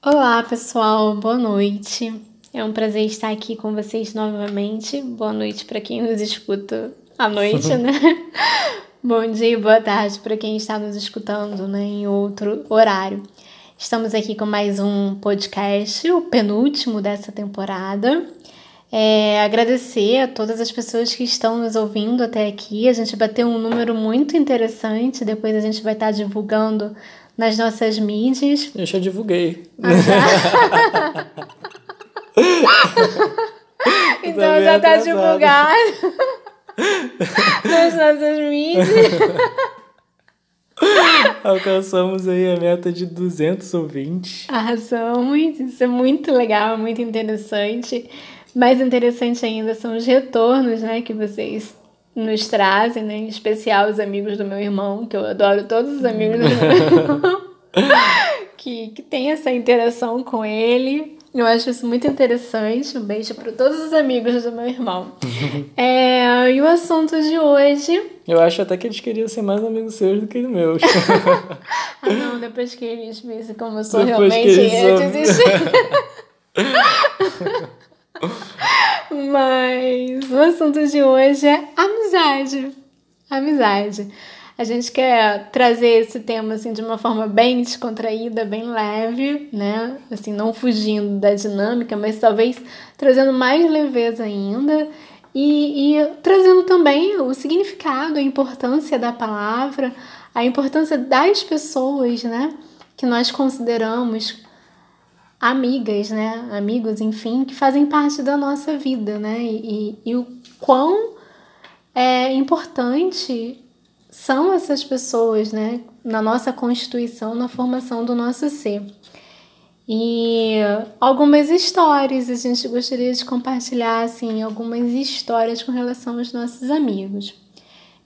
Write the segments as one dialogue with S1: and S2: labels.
S1: Olá, pessoal, boa noite. É um prazer estar aqui com vocês novamente. Boa noite para quem nos escuta à noite, né? Bom dia e boa tarde para quem está nos escutando né, em outro horário. Estamos aqui com mais um podcast, o penúltimo dessa temporada. É, agradecer a todas as pessoas que estão nos ouvindo até aqui. A gente bateu um número muito interessante. Depois a gente vai estar divulgando nas nossas mídias.
S2: Eu já divulguei. Ah,
S1: já? então já está divulgado nas nossas mídias.
S2: Alcançamos aí a meta de 200 ouvintes.
S1: Arrasamos, isso é muito legal, muito interessante. Mais interessante ainda são os retornos né, que vocês nos trazem, né? Em especial os amigos do meu irmão, que eu adoro todos os amigos do meu irmão, que, que tem essa interação com ele. Eu acho isso muito interessante. Um beijo para todos os amigos do meu irmão. é, e o assunto de hoje.
S2: Eu acho até que eles queriam ser mais amigos seus do que meus.
S1: ah, não, depois que eles vissem como eu sou depois realmente, eu desisti. Mas o assunto de hoje é amizade. Amizade. A gente quer trazer esse tema assim de uma forma bem descontraída, bem leve, né? Assim, não fugindo da dinâmica, mas talvez trazendo mais leveza ainda e, e trazendo também o significado, a importância da palavra, a importância das pessoas, né? Que nós consideramos amigas, né? Amigos, enfim, que fazem parte da nossa vida, né? E, e, e o quão é importante são essas pessoas, né? Na nossa constituição, na formação do nosso ser. E algumas histórias a gente gostaria de compartilhar, assim, algumas histórias com relação aos nossos amigos.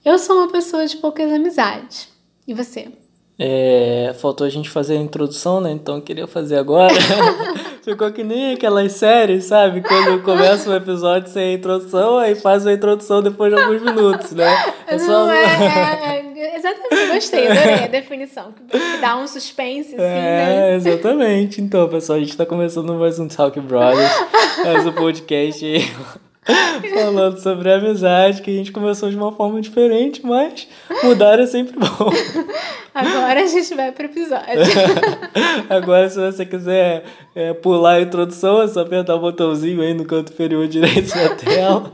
S1: Eu sou uma pessoa de poucas amizades. E você?
S2: É, faltou a gente fazer a introdução, né? Então eu queria fazer agora. Ficou que nem aquelas séries, sabe? Quando começa um episódio sem a introdução, aí faz a introdução depois de alguns minutos, né?
S1: É só... É, é, é, exatamente, gostei, adorei a definição. Que dá um suspense, assim, é,
S2: né? É, exatamente. Então, pessoal, a gente tá começando mais um Talk Brothers, mais um podcast aí. Falando sobre a amizade, que a gente começou de uma forma diferente, mas mudar é sempre bom.
S1: Agora a gente vai pro episódio.
S2: Agora, se você quiser é, pular a introdução, é só apertar o botãozinho aí no canto inferior direito da tela.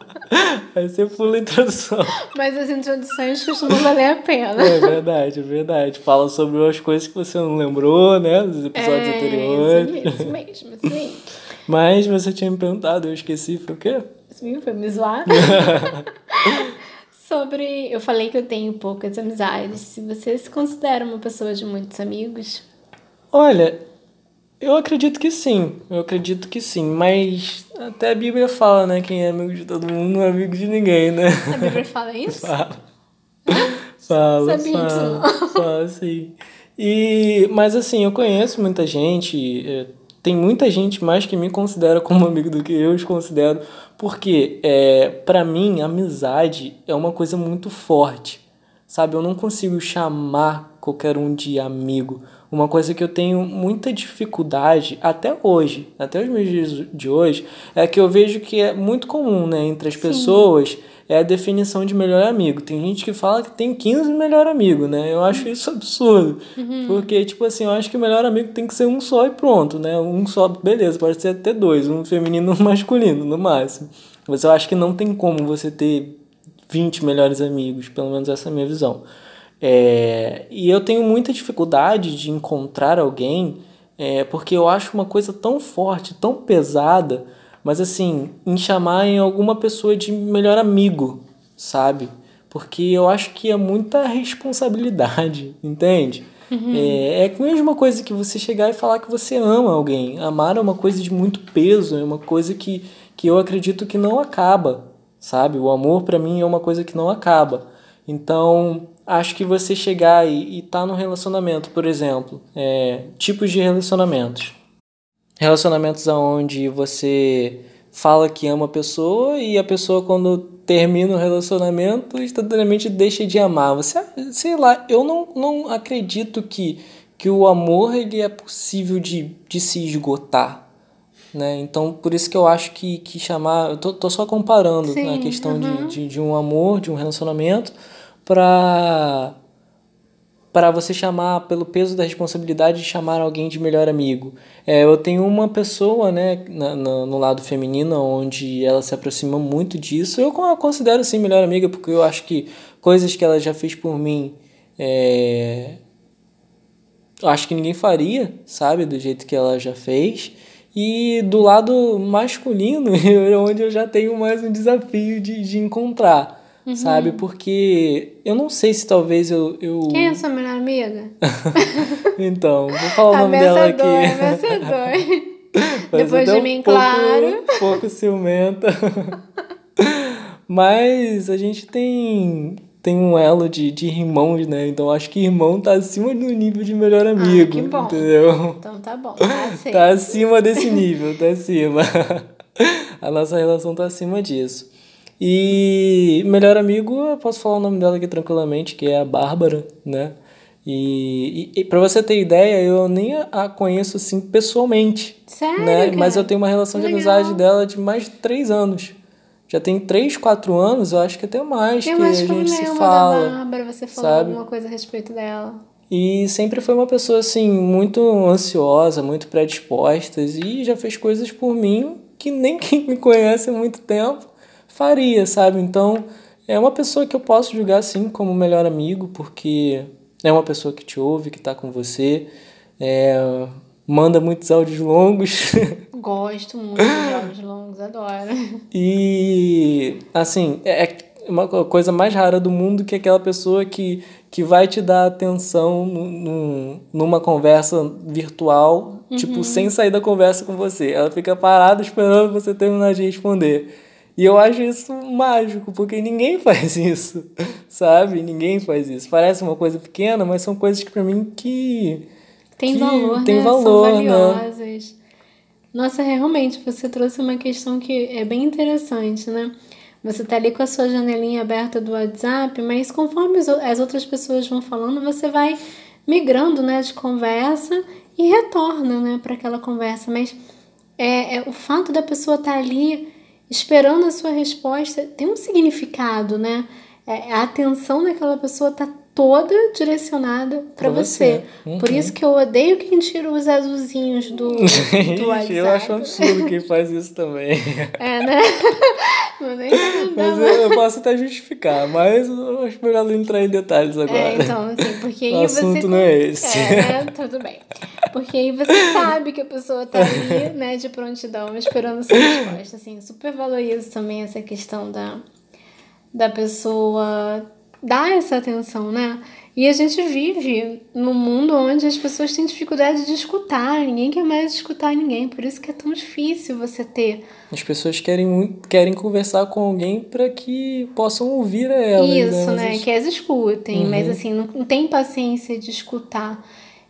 S2: Aí você pula a introdução.
S1: Mas as introduções costumam valer a pena.
S2: É verdade, é verdade. Fala sobre as coisas que você não lembrou, né? Dos episódios é, anteriores.
S1: Isso mesmo, isso mesmo.
S2: Mas você tinha me perguntado, eu esqueci, foi o quê?
S1: Sim, foi me zoar. Sobre. Eu falei que eu tenho poucas amizades. Se você se considera uma pessoa de muitos amigos?
S2: Olha, eu acredito que sim. Eu acredito que sim. Mas até a Bíblia fala, né? Quem é amigo de todo mundo não é amigo de ninguém, né?
S1: A Bíblia fala isso?
S2: Fala. fala,
S1: Sabia
S2: fala,
S1: disso
S2: fala, sim. E, mas assim, eu conheço muita gente. Eh, tem muita gente mais que me considera como amigo do que eu os considero porque, é, para mim, amizade é uma coisa muito forte, sabe? Eu não consigo chamar qualquer um de amigo. Uma coisa que eu tenho muita dificuldade até hoje, até os meus dias de hoje, é que eu vejo que é muito comum, né, entre as Sim. pessoas é a definição de melhor amigo. Tem gente que fala que tem 15 melhor amigo, né? Eu acho isso absurdo. Uhum. Porque, tipo assim, eu acho que o melhor amigo tem que ser um só e pronto, né? Um só, beleza, pode ser até dois, um feminino e um masculino, no máximo. Mas eu acho que não tem como você ter 20 melhores amigos, pelo menos essa é a minha visão. É, e eu tenho muita dificuldade de encontrar alguém, é, porque eu acho uma coisa tão forte, tão pesada mas assim, em chamar em alguma pessoa de melhor amigo, sabe? Porque eu acho que é muita responsabilidade, entende? Uhum. É, é a mesma coisa que você chegar e falar que você ama alguém. Amar é uma coisa de muito peso, é uma coisa que, que eu acredito que não acaba, sabe? O amor para mim é uma coisa que não acaba. Então, acho que você chegar e estar tá no relacionamento, por exemplo, é, tipos de relacionamentos. Relacionamentos onde você fala que ama a pessoa e a pessoa quando termina o relacionamento instantaneamente deixa de amar. Você, sei lá, eu não, não acredito que que o amor ele é possível de, de se esgotar. Né? Então, por isso que eu acho que, que chamar. Eu tô, tô só comparando
S1: Sim,
S2: a questão
S1: uhum.
S2: de, de, de um amor, de um relacionamento, para para você chamar pelo peso da responsabilidade de chamar alguém de melhor amigo. É, eu tenho uma pessoa, né, na, na, no lado feminino, onde ela se aproxima muito disso. Eu a considero sim melhor amiga, porque eu acho que coisas que ela já fez por mim, é, acho que ninguém faria, sabe, do jeito que ela já fez. E do lado masculino, onde eu já tenho mais um desafio de, de encontrar uhum. sabe? Porque eu não sei se talvez eu. eu...
S1: Quem é a sua melhor amiga?
S2: então, vou falar o nome dela aqui.
S1: Vencedor, Depois de mim, um claro.
S2: Pouco, pouco ciumenta. Mas a gente tem tem um elo de, de irmãos, né? Então acho que irmão tá acima do nível de melhor amigo. Ah, que bom. Entendeu?
S1: Então tá bom, tá,
S2: tá acima desse nível, tá acima. A nossa relação tá acima disso. E melhor amigo, eu posso falar o nome dela aqui tranquilamente, que é a Bárbara, né? E, e, e para você ter ideia, eu nem a conheço assim pessoalmente.
S1: Sério?
S2: Né?
S1: Cara?
S2: Mas eu tenho uma relação
S1: Legal.
S2: de amizade dela de mais de três anos. Já tem três, quatro anos, eu acho que até mais
S1: eu
S2: que a gente se
S1: da
S2: fala.
S1: Bárbara, você falou
S2: sabe?
S1: alguma coisa a respeito dela.
S2: E sempre foi uma pessoa assim, muito ansiosa, muito predisposta e já fez coisas por mim que nem quem me conhece há muito tempo faria, sabe? Então, é uma pessoa que eu posso julgar assim como melhor amigo, porque é uma pessoa que te ouve, que tá com você, é, manda muitos áudios longos.
S1: Gosto muito de áudios longos, adoro.
S2: E, assim, é uma coisa mais rara do mundo que aquela pessoa que, que vai te dar atenção num, numa conversa virtual, tipo, uhum. tipo, sem sair da conversa com você. Ela fica parada esperando você terminar de responder. E eu acho isso mágico, porque ninguém faz isso, sabe? Ninguém faz isso. Parece uma coisa pequena, mas são coisas que para mim que
S1: tem
S2: que
S1: valor,
S2: tem
S1: né?
S2: valor,
S1: são
S2: né?
S1: valiosas. Nossa, realmente você trouxe uma questão que é bem interessante, né? Você tá ali com a sua janelinha aberta do WhatsApp, mas conforme as outras pessoas vão falando, você vai migrando, né, de conversa e retorna, né, para aquela conversa. Mas é, é o fato da pessoa estar tá ali esperando a sua resposta, tem um significado, né? É, a atenção daquela pessoa tá toda direcionada para você. você. Uhum. Por isso que eu odeio quem tira os azulzinhos do, do WhatsApp.
S2: eu acho absurdo quem faz isso também.
S1: É, né?
S2: mas eu, eu, posso até justificar, mas eu acho melhor não entrar em detalhes agora.
S1: É, então, assim, porque aí
S2: o assunto
S1: você...
S2: não é esse.
S1: É, né? Tudo bem. Porque aí você sabe que a pessoa tá ali, né, de prontidão, esperando sua resposta. Assim, super valorizo também essa questão da, da pessoa dar essa atenção, né? E a gente vive num mundo onde as pessoas têm dificuldade de escutar, ninguém quer mais escutar ninguém, por isso que é tão difícil você ter.
S2: As pessoas querem muito, querem conversar com alguém para que possam ouvir elas.
S1: Isso,
S2: né?
S1: né? Que as escutem, uhum. mas assim, não, não tem paciência de escutar.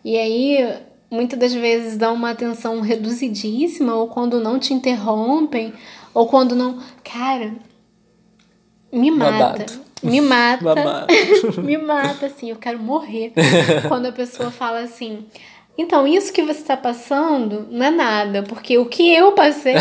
S1: E aí, muitas das vezes dá uma atenção reduzidíssima, ou quando não te interrompem, ou quando não. Cara, me mata.
S2: Babado.
S1: Me mata.
S2: Babado.
S1: me mata, assim, eu quero morrer. quando a pessoa fala assim. Então, isso que você está passando não é nada, porque o que eu passei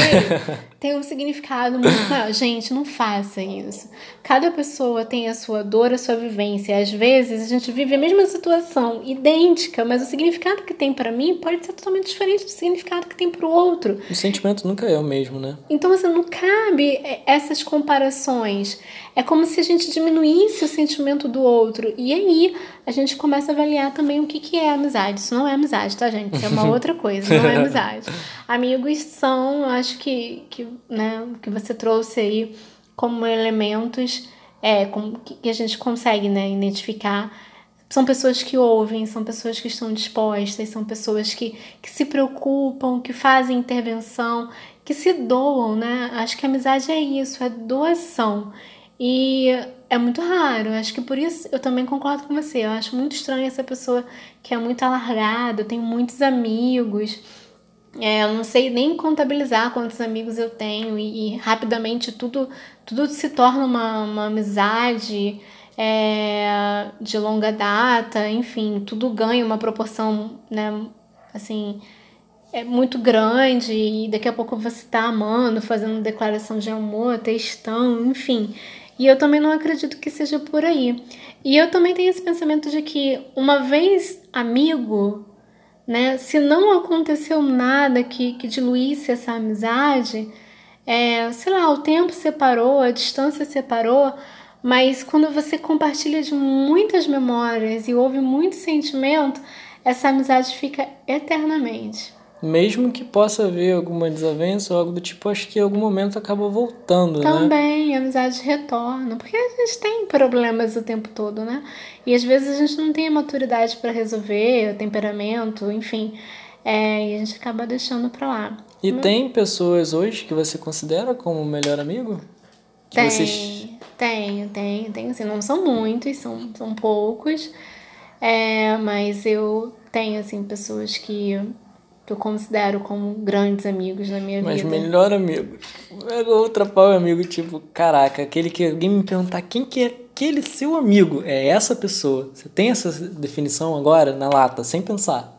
S1: tem um significado muito maior. Gente, não faça isso. Cada pessoa tem a sua dor, a sua vivência. Às vezes a gente vive a mesma situação, idêntica, mas o significado que tem para mim pode ser totalmente diferente do significado que tem para o outro.
S2: O sentimento nunca é o mesmo, né?
S1: Então, assim, não cabe essas comparações. É como se a gente diminuísse o sentimento do outro. E aí a gente começa a avaliar também o que, que é amizade. Isso não é amizade, tá, gente? Isso é uma outra coisa, não é amizade. Amigos são, acho que, que né, que você trouxe aí como elementos é, com, que a gente consegue né, identificar. São pessoas que ouvem, são pessoas que estão dispostas, são pessoas que, que se preocupam, que fazem intervenção, que se doam, né? Acho que a amizade é isso, é doação. E é muito raro, acho que por isso eu também concordo com você. Eu acho muito estranho essa pessoa que é muito alargada, eu tenho muitos amigos é, eu não sei nem contabilizar quantos amigos eu tenho e, e rapidamente tudo, tudo se torna uma, uma amizade. é, de longa data, enfim, tudo ganha uma proporção, né, assim, é muito grande e daqui a pouco você tá amando, fazendo declaração de amor, textão, enfim. E eu também não acredito que seja por aí. E eu também tenho esse pensamento de que uma vez amigo, né, se não aconteceu nada que, que diluísse essa amizade, é, sei lá, o tempo separou, a distância separou, mas quando você compartilha de muitas memórias e ouve muito sentimento, essa amizade fica eternamente.
S2: Mesmo que possa haver alguma desavença ou algo do tipo, acho que em algum momento acaba voltando,
S1: Também,
S2: né?
S1: Também, amizade retorna. Porque a gente tem problemas o tempo todo, né? E às vezes a gente não tem a maturidade para resolver, o temperamento, enfim. É, e a gente acaba deixando pra lá.
S2: E Mas... tem pessoas hoje que você considera como melhor amigo?
S1: Que tem, vocês... tenho, tenho, tenho. Assim, não são muitos, são, são poucos. É, mas eu tenho, assim, pessoas que que eu considero como grandes amigos na minha
S2: Mas
S1: vida.
S2: Mas melhor amigo. Outra pau amigo, tipo, caraca, aquele que alguém me perguntar quem que é aquele seu amigo, é essa pessoa. Você tem essa definição agora na lata, sem pensar?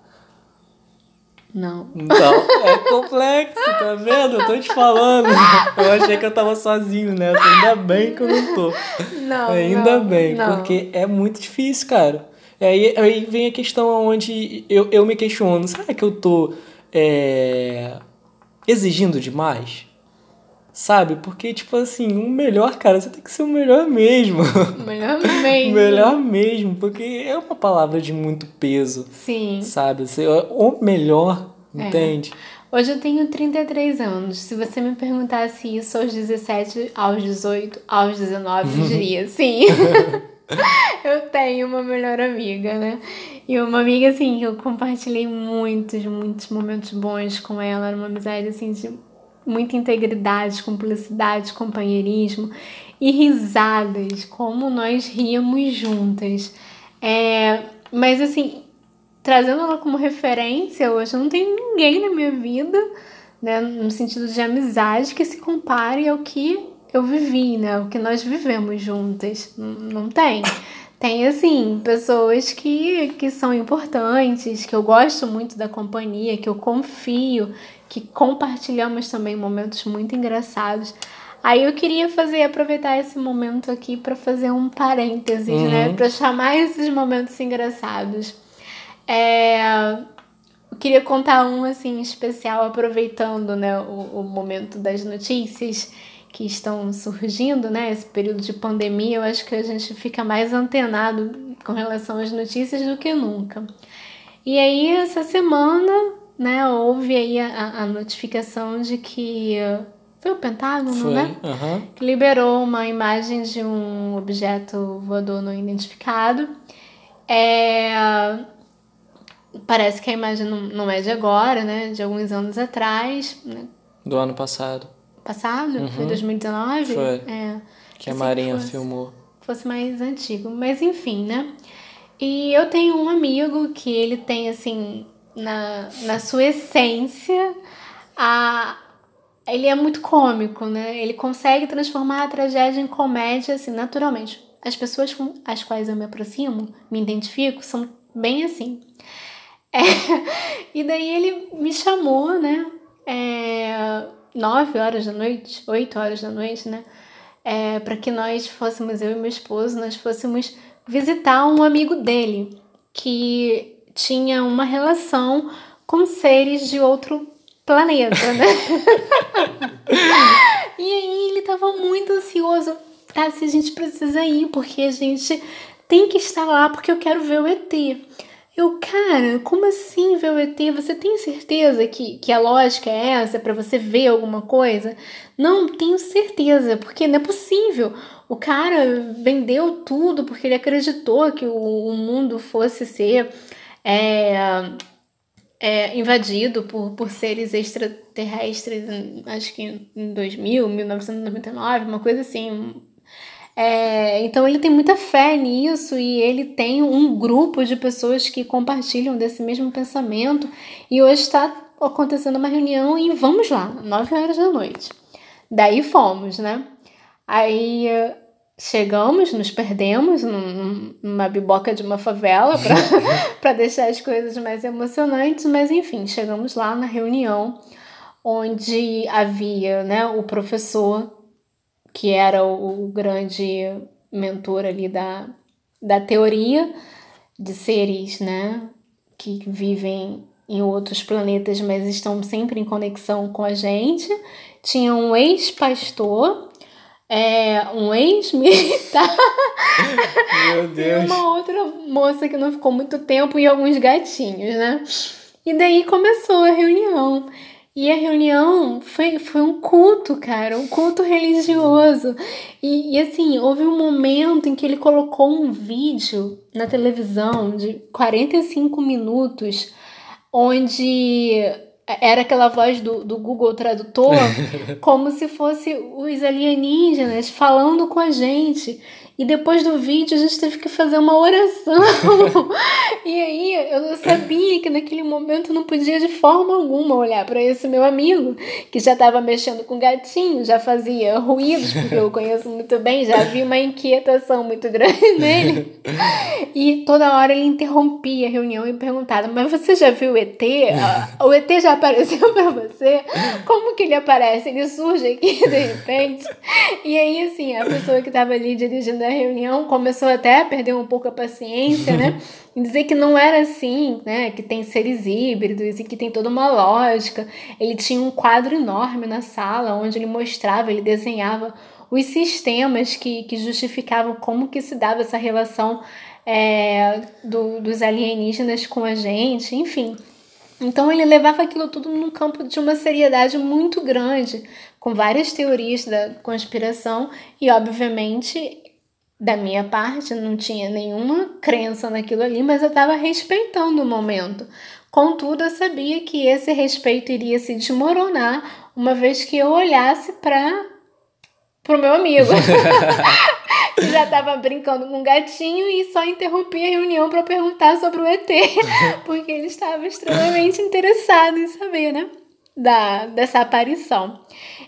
S1: Não.
S2: Então, é complexo, tá vendo? Eu tô te falando. Eu achei que eu tava sozinho nessa. Ainda bem que eu não tô.
S1: Não.
S2: Ainda
S1: não,
S2: bem,
S1: não.
S2: porque é muito difícil, cara. Aí, aí vem a questão onde eu, eu me questiono, será que eu tô é, exigindo demais? Sabe? Porque, tipo assim, o melhor, cara, você tem que ser o melhor mesmo.
S1: Melhor mesmo.
S2: melhor mesmo, porque é uma palavra de muito peso.
S1: Sim.
S2: Sabe? O melhor, é. entende?
S1: Hoje eu tenho 33 anos. Se você me perguntasse isso aos 17, aos 18, aos 19, eu diria sim. eu tenho uma melhor amiga, né? E uma amiga, assim, que eu compartilhei muitos, muitos momentos bons com ela. Era uma amizade, assim, de muita integridade, cumplicidade, companheirismo e risadas, como nós ríamos juntas. É, mas, assim, trazendo ela como referência, hoje não tenho ninguém na minha vida, né, no sentido de amizade, que se compare ao que eu vivi, né? O que nós vivemos juntas. Não tem. Tem, assim, pessoas que, que são importantes, que eu gosto muito da companhia, que eu confio, que compartilhamos também momentos muito engraçados. Aí eu queria fazer, aproveitar esse momento aqui para fazer um parênteses, né? uhum. né? Para chamar esses momentos engraçados. É, eu queria contar um, assim, especial, aproveitando, né, o, o momento das notícias que estão surgindo, né? Esse período de pandemia, eu acho que a gente fica mais antenado com relação às notícias do que nunca. E aí, essa semana, né, houve aí a, a notificação de que foi o Pentágono,
S2: foi,
S1: né?
S2: Uhum.
S1: Que liberou uma imagem de um objeto voador não identificado. É, parece que a imagem não, não é de agora, né? De alguns anos atrás. Né?
S2: Do ano passado
S1: passado, uhum. foi 2019?
S2: Foi.
S1: É.
S2: Que a Marinha fosse, filmou.
S1: Fosse mais antigo. Mas enfim, né? E eu tenho um amigo que ele tem, assim, na, na sua essência, a, ele é muito cômico, né? Ele consegue transformar a tragédia em comédia, assim, naturalmente. As pessoas com as quais eu me aproximo, me identifico, são bem assim. É, e daí ele me chamou, né? É, 9 horas da noite, 8 horas da noite, né? É, para que nós fôssemos, eu e meu esposo, nós fôssemos visitar um amigo dele que tinha uma relação com seres de outro planeta, né? e aí ele tava muito ansioso. Tá, se a gente precisa ir, porque a gente tem que estar lá, porque eu quero ver o ET. Eu, cara, como assim ver o ET? Você tem certeza que, que a lógica é essa para você ver alguma coisa? Não, tenho certeza, porque não é possível. O cara vendeu tudo porque ele acreditou que o, o mundo fosse ser é, é, invadido por, por seres extraterrestres, acho que em 2000, 1999, uma coisa assim, é, então ele tem muita fé nisso e ele tem um grupo de pessoas que compartilham desse mesmo pensamento. E hoje está acontecendo uma reunião e vamos lá, 9 horas da noite. Daí fomos, né? Aí chegamos, nos perdemos num, numa biboca de uma favela para deixar as coisas mais emocionantes, mas enfim, chegamos lá na reunião onde havia né, o professor, que era o, grande mentor ali da, da teoria de seres né, que vivem em outros planetas, mas estão sempre em conexão com a gente. Tinha um ex-pastor é, um ex-militar e uma outra moça que não ficou muito tempo e alguns gatinhos, né? E daí começou a reunião. E a reunião foi, foi um culto, cara, um culto religioso. E, e assim, houve um momento em que ele colocou um vídeo na televisão de 45 minutos, onde era aquela voz do, do Google Tradutor, como se fosse os alienígenas falando com a gente. E depois do vídeo a gente teve que fazer uma oração. e aí eu sabia que naquele momento eu não podia de forma alguma olhar para esse meu amigo, que já estava mexendo com gatinho, já fazia ruídos, porque eu conheço muito bem, já vi uma inquietação muito grande nele. E toda hora ele interrompia a reunião e perguntava: Mas você já viu o ET? Ah, o ET já apareceu para você? Como que ele aparece? Ele surge aqui de repente? E aí, assim, a pessoa que estava ali dirigindo a reunião começou até a perder um pouco a paciência, né? E dizer que não era assim, né? Que tem seres híbridos e que tem toda uma lógica. Ele tinha um quadro enorme na sala onde ele mostrava, ele desenhava os sistemas que, que justificavam como que se dava essa relação é, do, dos alienígenas com a gente, enfim. Então ele levava aquilo tudo num campo de uma seriedade muito grande, com várias teorias da conspiração e, obviamente, da minha parte, não tinha nenhuma crença naquilo ali, mas eu estava respeitando o momento. Contudo, eu sabia que esse respeito iria se desmoronar uma vez que eu olhasse para o meu amigo. que já estava brincando com um gatinho e só interrompi a reunião para perguntar sobre o ET, porque ele estava extremamente interessado em saber, né? Da, dessa aparição.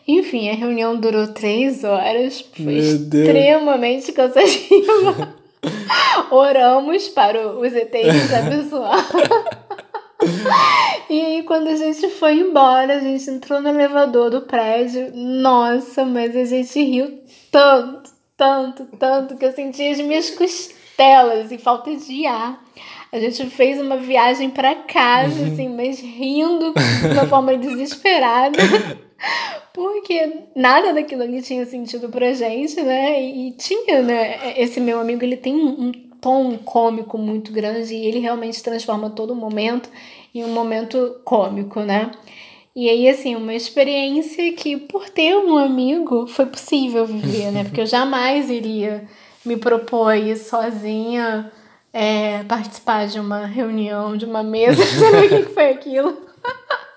S1: Enfim, a reunião durou três horas, foi extremamente cansativa. Oramos para os ETs abençoar. e aí, quando a gente foi embora, a gente entrou no elevador do prédio. Nossa, mas a gente riu tanto, tanto, tanto, que eu senti as minhas costelas e falta de ar. A gente fez uma viagem para casa, assim, mas rindo de uma forma desesperada. Porque nada daquilo ali tinha sentido pra gente, né? E tinha, né? Esse meu amigo, ele tem um tom cômico muito grande e ele realmente transforma todo momento em um momento cômico, né? E aí, assim, uma experiência que, por ter um amigo, foi possível viver, né? Porque eu jamais iria me propor ir sozinha é, participar de uma reunião, de uma mesa, sabe o que foi aquilo?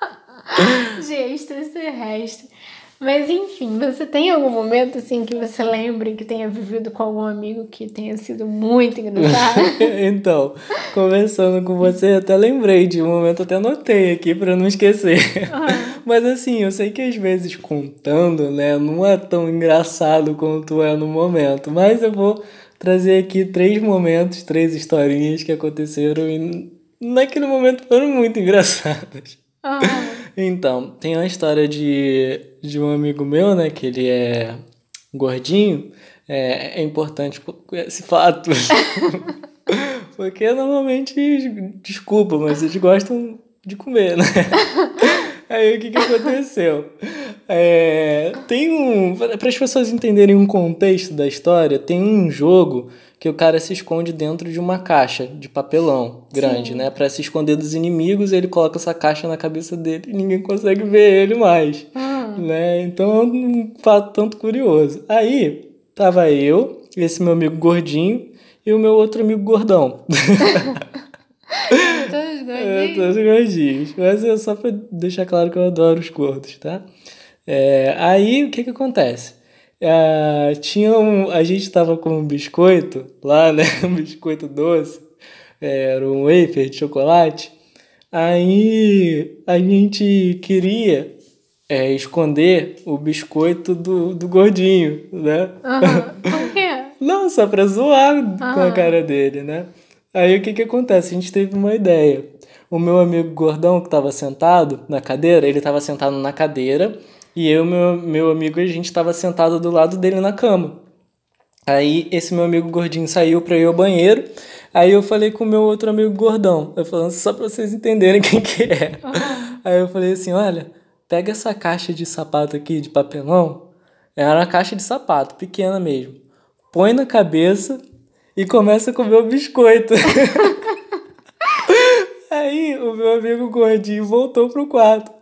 S1: de extraterrestre. Mas enfim, você tem algum momento assim que você lembre que tenha vivido com algum amigo que tenha sido muito engraçado?
S2: então, conversando com você, até lembrei de um momento, até anotei aqui para não esquecer. Uhum. Mas assim, eu sei que às vezes contando, né, não é tão engraçado quanto é no momento, mas eu vou trazer aqui três momentos, três historinhas que aconteceram e naquele momento foram muito engraçadas. Uhum. Então, tem uma história de, de um amigo meu, né, que ele é gordinho. É, é importante esse fato. Porque normalmente, desculpa, mas eles gostam de comer, né? Aí o que, que aconteceu? É, tem um. Para as pessoas entenderem um contexto da história, tem um jogo que o cara se esconde dentro de uma caixa de papelão grande, Sim. né? Para se esconder dos inimigos, ele coloca essa caixa na cabeça dele e ninguém consegue ver ele mais, ah. né? Então é um fato tanto curioso. Aí tava eu, esse meu amigo gordinho e o meu outro amigo gordão.
S1: todos gordinhos.
S2: É, todos gordinhos. Mas é só pra deixar claro que eu adoro os gordos, tá? É, aí o que que acontece? Uh, tinha um, a gente tava com um biscoito lá, né? Um biscoito doce. Era um wafer de chocolate. Aí a gente queria é, esconder o biscoito do, do gordinho, né?
S1: Uhum. Por quê?
S2: Não, só pra zoar com a cara dele, né? Aí o que que acontece? A gente teve uma ideia. O meu amigo gordão que tava sentado na cadeira, ele tava sentado na cadeira e eu meu, meu amigo, a gente tava sentado do lado dele na cama. Aí esse meu amigo gordinho saiu pra ir ao banheiro. Aí eu falei com o meu outro amigo gordão. Eu falando só pra vocês entenderem quem que é. Aí eu falei assim, olha, pega essa caixa de sapato aqui de papelão. Era uma caixa de sapato, pequena mesmo. Põe na cabeça e começa a comer o biscoito. Aí o meu amigo gordinho voltou pro quarto.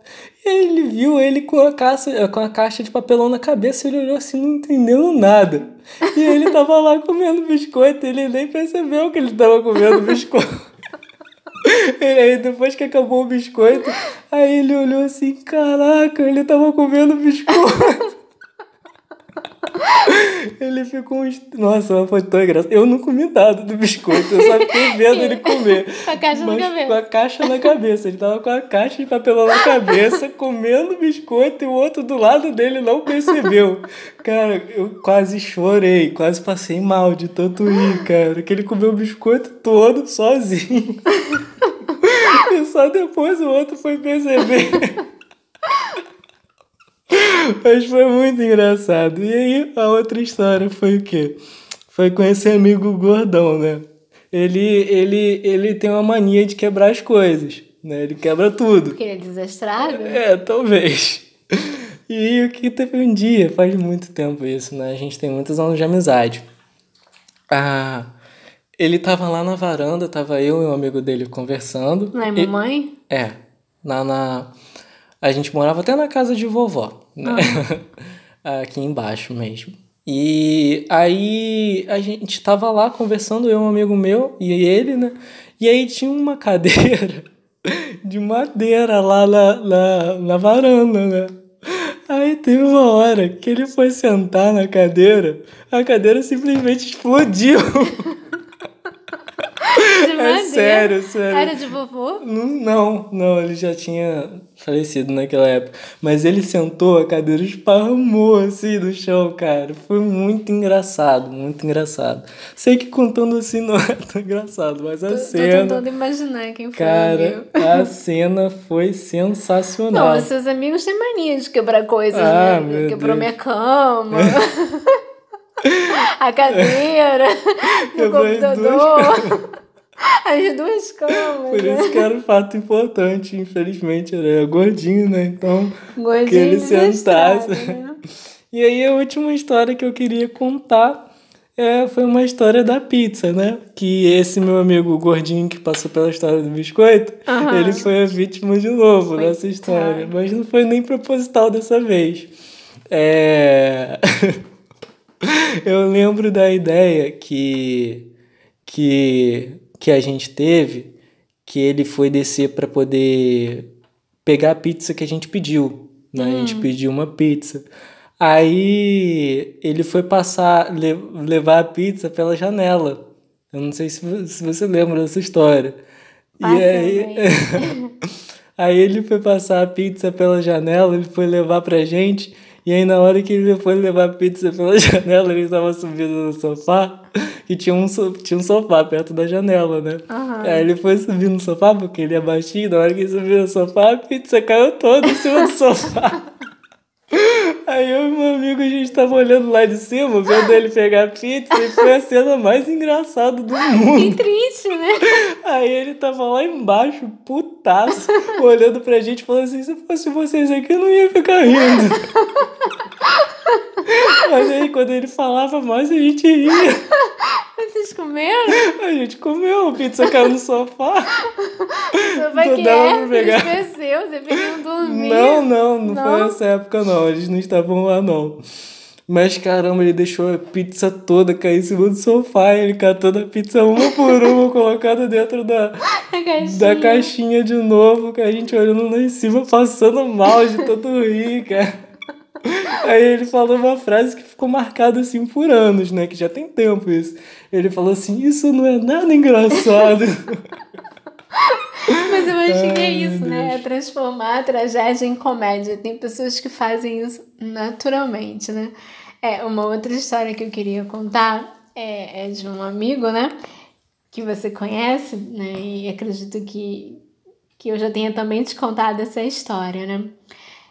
S2: E ele viu ele com a, caixa, com a caixa de papelão na cabeça, ele olhou assim, não entendeu nada. E ele tava lá comendo biscoito, ele nem percebeu que ele tava comendo biscoito. E aí depois que acabou o biscoito, aí ele olhou assim, caraca, ele tava comendo biscoito. Ele ficou. Nossa, foi tão engraçado. Eu não comi nada do biscoito, eu só fiquei vendo ele comer.
S1: Com a caixa na cabeça.
S2: Com a caixa na cabeça. Ele tava com a caixa de papelão na cabeça, comendo biscoito e o outro do lado dele não percebeu. Cara, eu quase chorei, quase passei mal de tanto rir, cara. Que ele comeu o biscoito todo sozinho. e só depois o outro foi perceber. Mas foi muito engraçado. E aí, a outra história foi o quê? Foi com esse amigo gordão, né? Ele, ele, ele tem uma mania de quebrar as coisas, né? Ele quebra tudo.
S1: Porque ele é desastrado?
S2: É, talvez. E o que teve um dia, faz muito tempo isso, né? A gente tem muitos anos de amizade. Ah, ele tava lá na varanda, tava eu e um amigo dele conversando.
S1: Não é mamãe?
S2: E, é, na, na... A gente morava até na casa de vovó, né? Ah. Aqui embaixo mesmo. E aí a gente tava lá conversando, eu, um amigo meu e ele, né? E aí tinha uma cadeira de madeira lá na, na, na varanda, né? Aí teve uma hora que ele foi sentar na cadeira, a cadeira simplesmente explodiu.
S1: De
S2: É sério, sério.
S1: Era de vovô?
S2: Não, não, não, ele já tinha falecido naquela época. Mas ele sentou, a cadeira esparramou assim no chão, cara. Foi muito engraçado, muito engraçado. Sei que contando assim não é tão engraçado, mas a
S1: Tô, tô
S2: cena.
S1: tentando imaginar quem foi.
S2: Cara, a cena foi sensacional.
S1: Não, seus amigos têm mania de quebrar coisas,
S2: Ah,
S1: né?
S2: meu
S1: Quebrou
S2: Deus.
S1: minha cama. a cadeira, o computador. As duas camas.
S2: Por
S1: né?
S2: isso que era um fato importante, infelizmente, era gordinho, né? Então,
S1: Gordinho
S2: que ele sentasse.
S1: né?
S2: E aí a última história que eu queria contar é, foi uma história da pizza, né? Que esse meu amigo gordinho que passou pela história do biscoito,
S1: Aham.
S2: ele foi a vítima de novo
S1: Coitado.
S2: dessa história. Mas não foi nem proposital dessa vez. É... eu lembro da ideia que, que, que a gente teve, que ele foi descer para poder pegar a pizza que a gente pediu. Né? A gente pediu uma pizza. Aí ele foi passar, le- levar a pizza pela janela. Eu não sei se, vo- se você lembra dessa história.
S1: Passa
S2: e aí,
S1: bem.
S2: aí ele foi passar a pizza pela janela, ele foi levar pra gente. E aí na hora que ele foi levar a pizza pela janela, ele estava subindo no sofá. E tinha um, so- tinha um sofá perto da janela, né?
S1: Aham.
S2: Aí ele foi subir no sofá, porque ele é baixinho. Na hora que ele subiu no sofá, a pizza caiu toda em cima do sofá. Aí eu e meu amigo, a gente tava olhando lá de cima, vendo ele pegar a pizza, e foi a cena mais engraçada do mundo.
S1: Que triste, né?
S2: Aí ele tava lá embaixo, putaço, olhando pra gente, falando assim: se fosse vocês aqui, eu não ia ficar rindo. Mas aí quando ele falava mais, a gente ria.
S1: Vocês comeram?
S2: A gente comeu, a pizza caiu no sofá.
S1: Você vai
S2: Não
S1: que é,
S2: pra pegar.
S1: esqueceu, você dormir.
S2: Não, não, não, foi
S1: Não?
S2: nessa época não. Eles não estavam lá não. Mas caramba, ele deixou a pizza toda cair em cima do sofá. Ele catando a pizza uma por uma, colocando dentro da,
S1: caixinha.
S2: da caixinha de novo, que a gente olhando lá em cima, passando mal de tanto rir, cara. Aí ele falou uma frase que ficou marcada assim por anos, né? Que já tem tempo isso. Ele falou assim: Isso não é nada engraçado.
S1: Mas eu acho que é isso, né? É transformar a tragédia em comédia. Tem pessoas que fazem isso naturalmente, né? É, uma outra história que eu queria contar é, é de um amigo, né? Que você conhece, né? E acredito que, que eu já tenha também te contado essa história, né?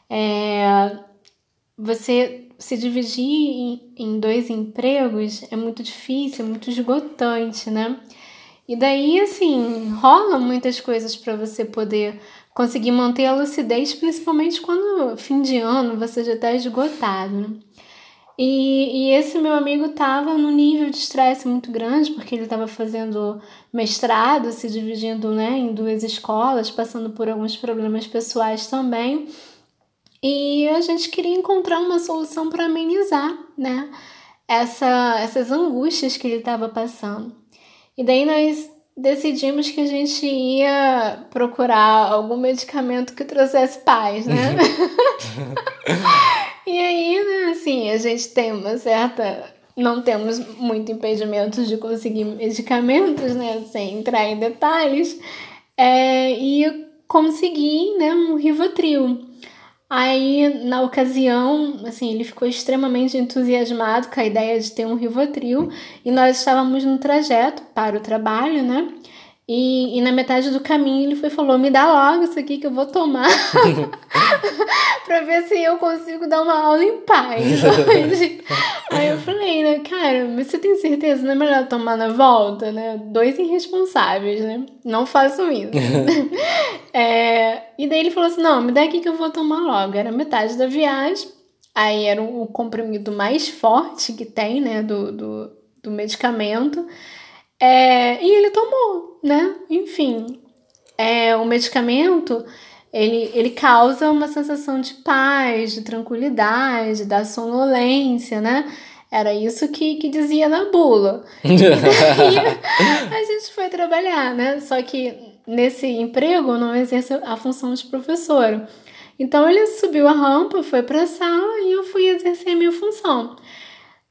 S1: É, você se dividir em, em dois empregos é muito difícil, é muito esgotante, né? E daí, assim, rolam muitas coisas para você poder conseguir manter a lucidez, principalmente quando fim de ano você já está esgotado, né? E, e esse meu amigo estava num nível de estresse muito grande, porque ele estava fazendo mestrado, se dividindo né, em duas escolas, passando por alguns problemas pessoais também. E a gente queria encontrar uma solução para amenizar né, essa, essas angústias que ele estava passando. E daí nós decidimos que a gente ia procurar algum medicamento que trouxesse paz, né? e aí, né, assim, a gente tem uma certa. Não temos muito impedimento de conseguir medicamentos, né? Sem entrar em detalhes. É, e consegui, né, um Rivotril. Aí, na ocasião, assim, ele ficou extremamente entusiasmado com a ideia de ter um Rivotril e nós estávamos no trajeto para o trabalho, né? E, e na metade do caminho ele foi falou: Me dá logo isso aqui que eu vou tomar pra ver se eu consigo dar uma aula em paz hoje. Aí eu falei, né, cara, mas você tem certeza? Não é melhor tomar na volta, né? Dois irresponsáveis, né? Não façam isso. é, e daí ele falou assim: Não, me dá aqui que eu vou tomar logo. Era metade da viagem. Aí era o comprimido mais forte que tem, né, do, do, do medicamento. É, e ele tomou, né? Enfim, é, o medicamento ele, ele causa uma sensação de paz, de tranquilidade, da sonolência, né? Era isso que, que dizia na bula. E daí a gente foi trabalhar, né? Só que nesse emprego não exerce a função de professor. Então ele subiu a rampa, foi para a sala e eu fui exercer a minha função.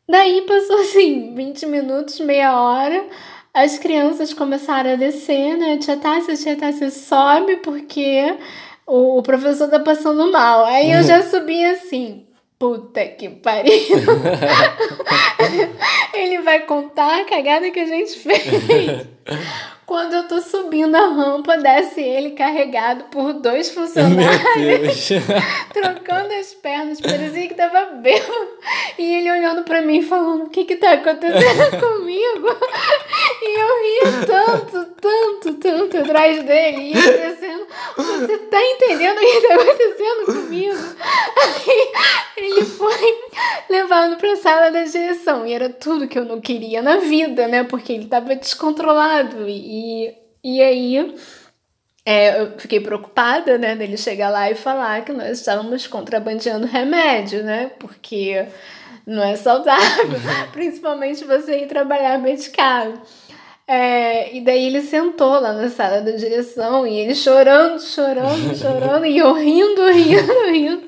S1: Daí passou assim 20 minutos, meia hora as crianças começaram a descer, né? Tia Tássia, tia Tássia, sobe porque o, o professor tá passando mal. Aí eu já subi assim, puta que pariu. Ele vai contar a cagada que a gente fez. Quando eu tô subindo a rampa, desce ele carregado por dois funcionários, trocando as pernas, parecia que tava bêbado. E ele olhando pra mim falando: O que que tá acontecendo comigo? E eu ria tanto, tanto, tanto atrás dele, e ele dizendo: Você tá entendendo o que tá acontecendo comigo? Aí ele foi levado pra sala da direção, e era tudo que eu não queria na vida, né? Porque ele tava descontrolado e e, aí é, eu fiquei preocupada, né, dele chegar lá e falar que nós estávamos contrabandeando remédio, né? Porque não é saudável, principalmente você ir trabalhar medicado. É, e daí ele sentou lá na sala da direção e ele chorando, chorando, chorando, e eu rindo, rindo, rindo.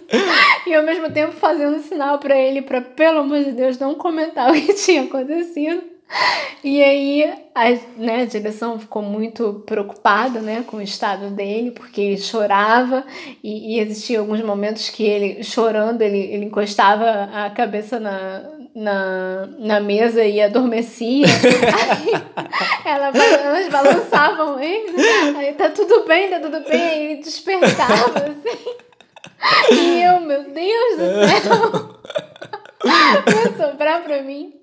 S1: E ao mesmo tempo fazendo sinal para ele para pelo amor de Deus não comentar o que tinha acontecido. E aí a, né, a direção ficou muito preocupada né, com o estado dele, porque ele chorava e, e existiam alguns momentos que ele, chorando, ele, ele encostava a cabeça na, na, na mesa e adormecia. aí ela, elas balançavam ele, né? aí tá tudo bem, tá tudo bem, aí ele despertava assim. E eu, meu Deus do céu! Ia sobrar pra mim.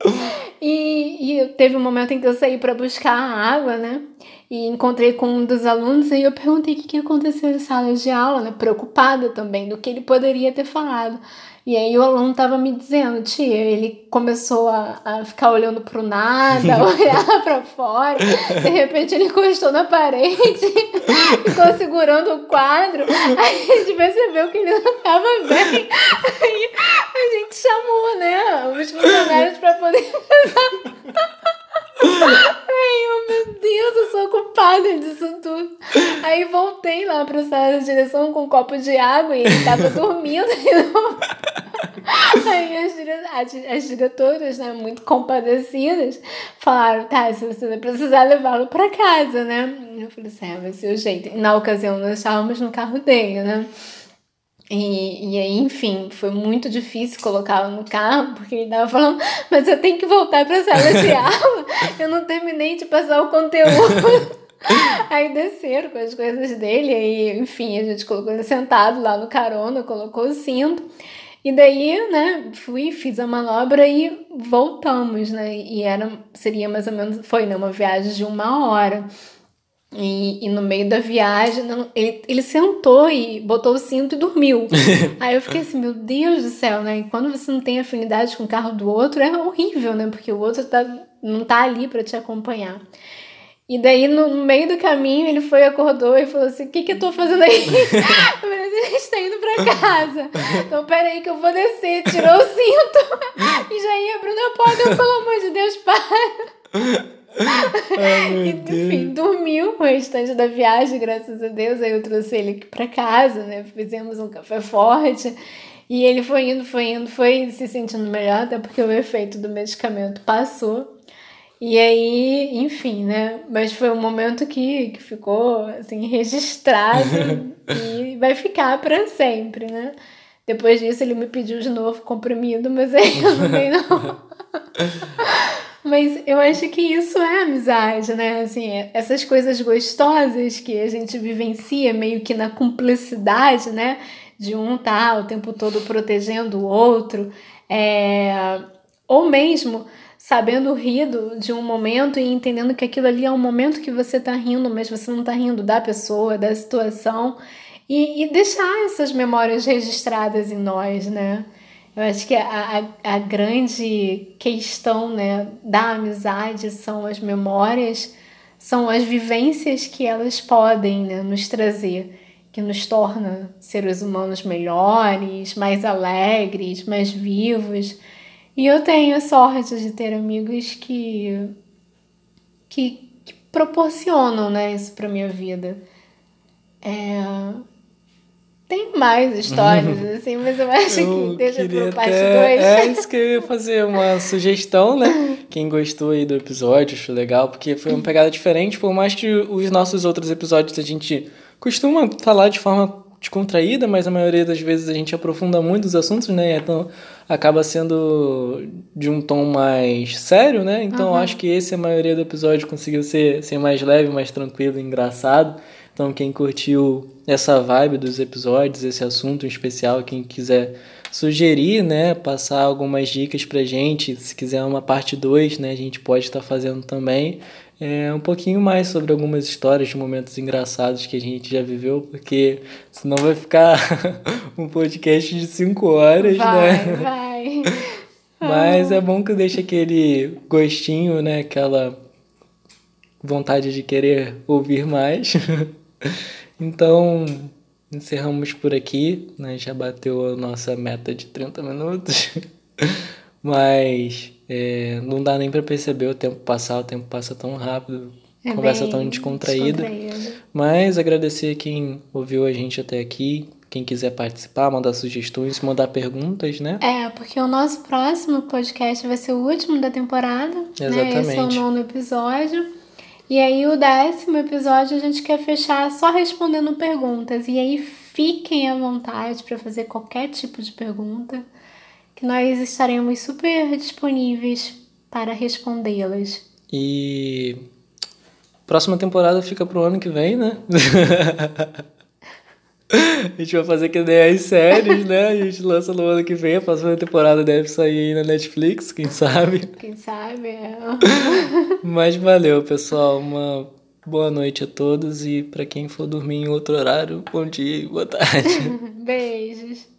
S1: E, e teve um momento em que eu saí para buscar água, né? E encontrei com um dos alunos e eu perguntei o que, que aconteceu na sala de aula, né? Preocupada também do que ele poderia ter falado. E aí o aluno tava me dizendo, tia, ele começou a, a ficar olhando pro nada, olhar para fora, de repente ele encostou na parede, ficou segurando o quadro, aí a gente percebeu que ele não tava bem. Aí a gente chamou, né, os funcionários para poder Ai, oh, meu Deus, eu sou culpada disso tudo. Aí voltei lá pra sala de direção com um copo de água e ele tava dormindo. Aí as, dire... as diretoras, né, muito compadecidas, falaram: tá, se você precisar levá-lo pra casa, né? Eu falei assim: é, vai ser o jeito. E na ocasião, nós estávamos no carro dele, né? E, e aí, enfim, foi muito difícil colocá-lo no carro, porque ele tava falando, mas eu tenho que voltar para a sala de aula, eu não terminei de passar o conteúdo. Aí desceram com as coisas dele, aí, enfim, a gente colocou ele sentado lá no carona, colocou o cinto. E daí, né, fui, fiz a manobra e voltamos, né? E era, seria mais ou menos, foi, né, uma viagem de uma hora. E, e no meio da viagem, não, ele, ele sentou e botou o cinto e dormiu. Aí eu fiquei assim, meu Deus do céu, né? E quando você não tem afinidade com o carro do outro, é horrível, né? Porque o outro tá, não tá ali para te acompanhar. E daí, no, meio do caminho, ele foi, acordou e falou assim: O que, que eu tô fazendo aí? eu falei assim: A gente tá indo pra casa. Então, peraí, que eu vou descer. Tirou o cinto e já ia abrindo a porta. Eu, pelo amor de Deus, para.
S2: Ai,
S1: e, enfim, dormiu o restante da viagem, graças a Deus. Aí eu trouxe ele aqui pra casa, né? Fizemos um café forte. E ele foi indo, foi indo, foi se sentindo melhor, até porque o efeito do medicamento passou. E aí, enfim, né? Mas foi um momento que, que ficou, assim, registrado e vai ficar para sempre, né? Depois disso, ele me pediu de novo comprimido, mas aí eu não dei, não. Mas eu acho que isso é amizade, né? Assim, essas coisas gostosas que a gente vivencia meio que na cumplicidade, né? De um tá o tempo todo protegendo o outro. É... Ou mesmo sabendo rir de um momento e entendendo que aquilo ali é um momento que você tá rindo, mas você não tá rindo da pessoa, da situação. E, e deixar essas memórias registradas em nós, né? Eu acho que a, a, a grande questão né, da amizade são as memórias, são as vivências que elas podem né, nos trazer, que nos torna seres humanos melhores, mais alegres, mais vivos. E eu tenho a sorte de ter amigos que, que, que proporcionam né, isso para minha vida. É, tem mais histórias, assim, mas eu acho eu que deixa pro parte 2.
S2: É isso que eu ia fazer, uma sugestão, né? Quem gostou aí do episódio, achou legal, porque foi uma pegada diferente, por mais que os nossos outros episódios a gente costuma falar de forma descontraída, mas a maioria das vezes a gente aprofunda muito os assuntos, né? Então acaba sendo de um tom mais sério, né? Então uhum. acho que esse a maioria do episódio conseguiu ser, ser mais leve, mais tranquilo, engraçado. Então, quem curtiu essa vibe dos episódios, esse assunto em especial, quem quiser sugerir, né, passar algumas dicas pra gente, se quiser uma parte 2, né, a gente pode estar tá fazendo também. É, um pouquinho mais sobre algumas histórias de momentos engraçados que a gente já viveu, porque senão vai ficar um podcast de 5 horas,
S1: vai,
S2: né?
S1: Vai.
S2: Mas é bom que deixa aquele gostinho, né? Aquela vontade de querer ouvir mais. então, encerramos por aqui, né? Já bateu a nossa meta de 30 minutos. Mas é, não dá nem para perceber o tempo passar, o tempo passa tão rápido, é conversa tão descontraída. Mas agradecer quem ouviu a gente até aqui. Quem quiser participar, mandar sugestões, mandar perguntas, né?
S1: É, porque o nosso próximo podcast vai ser o último da temporada.
S2: Exatamente.
S1: Né? Esse é o nono episódio. E aí, o décimo episódio, a gente quer fechar só respondendo perguntas. E aí, fiquem à vontade para fazer qualquer tipo de pergunta, que nós estaremos super disponíveis para respondê-las.
S2: E. Próxima temporada fica pro ano que vem, né? A gente vai fazer que nem as séries, né? A gente lança no ano que vem, a próxima temporada deve sair aí na Netflix, quem sabe?
S1: Quem sabe, é.
S2: Mas valeu, pessoal. Uma boa noite a todos e para quem for dormir em outro horário, bom dia e boa tarde.
S1: Beijos.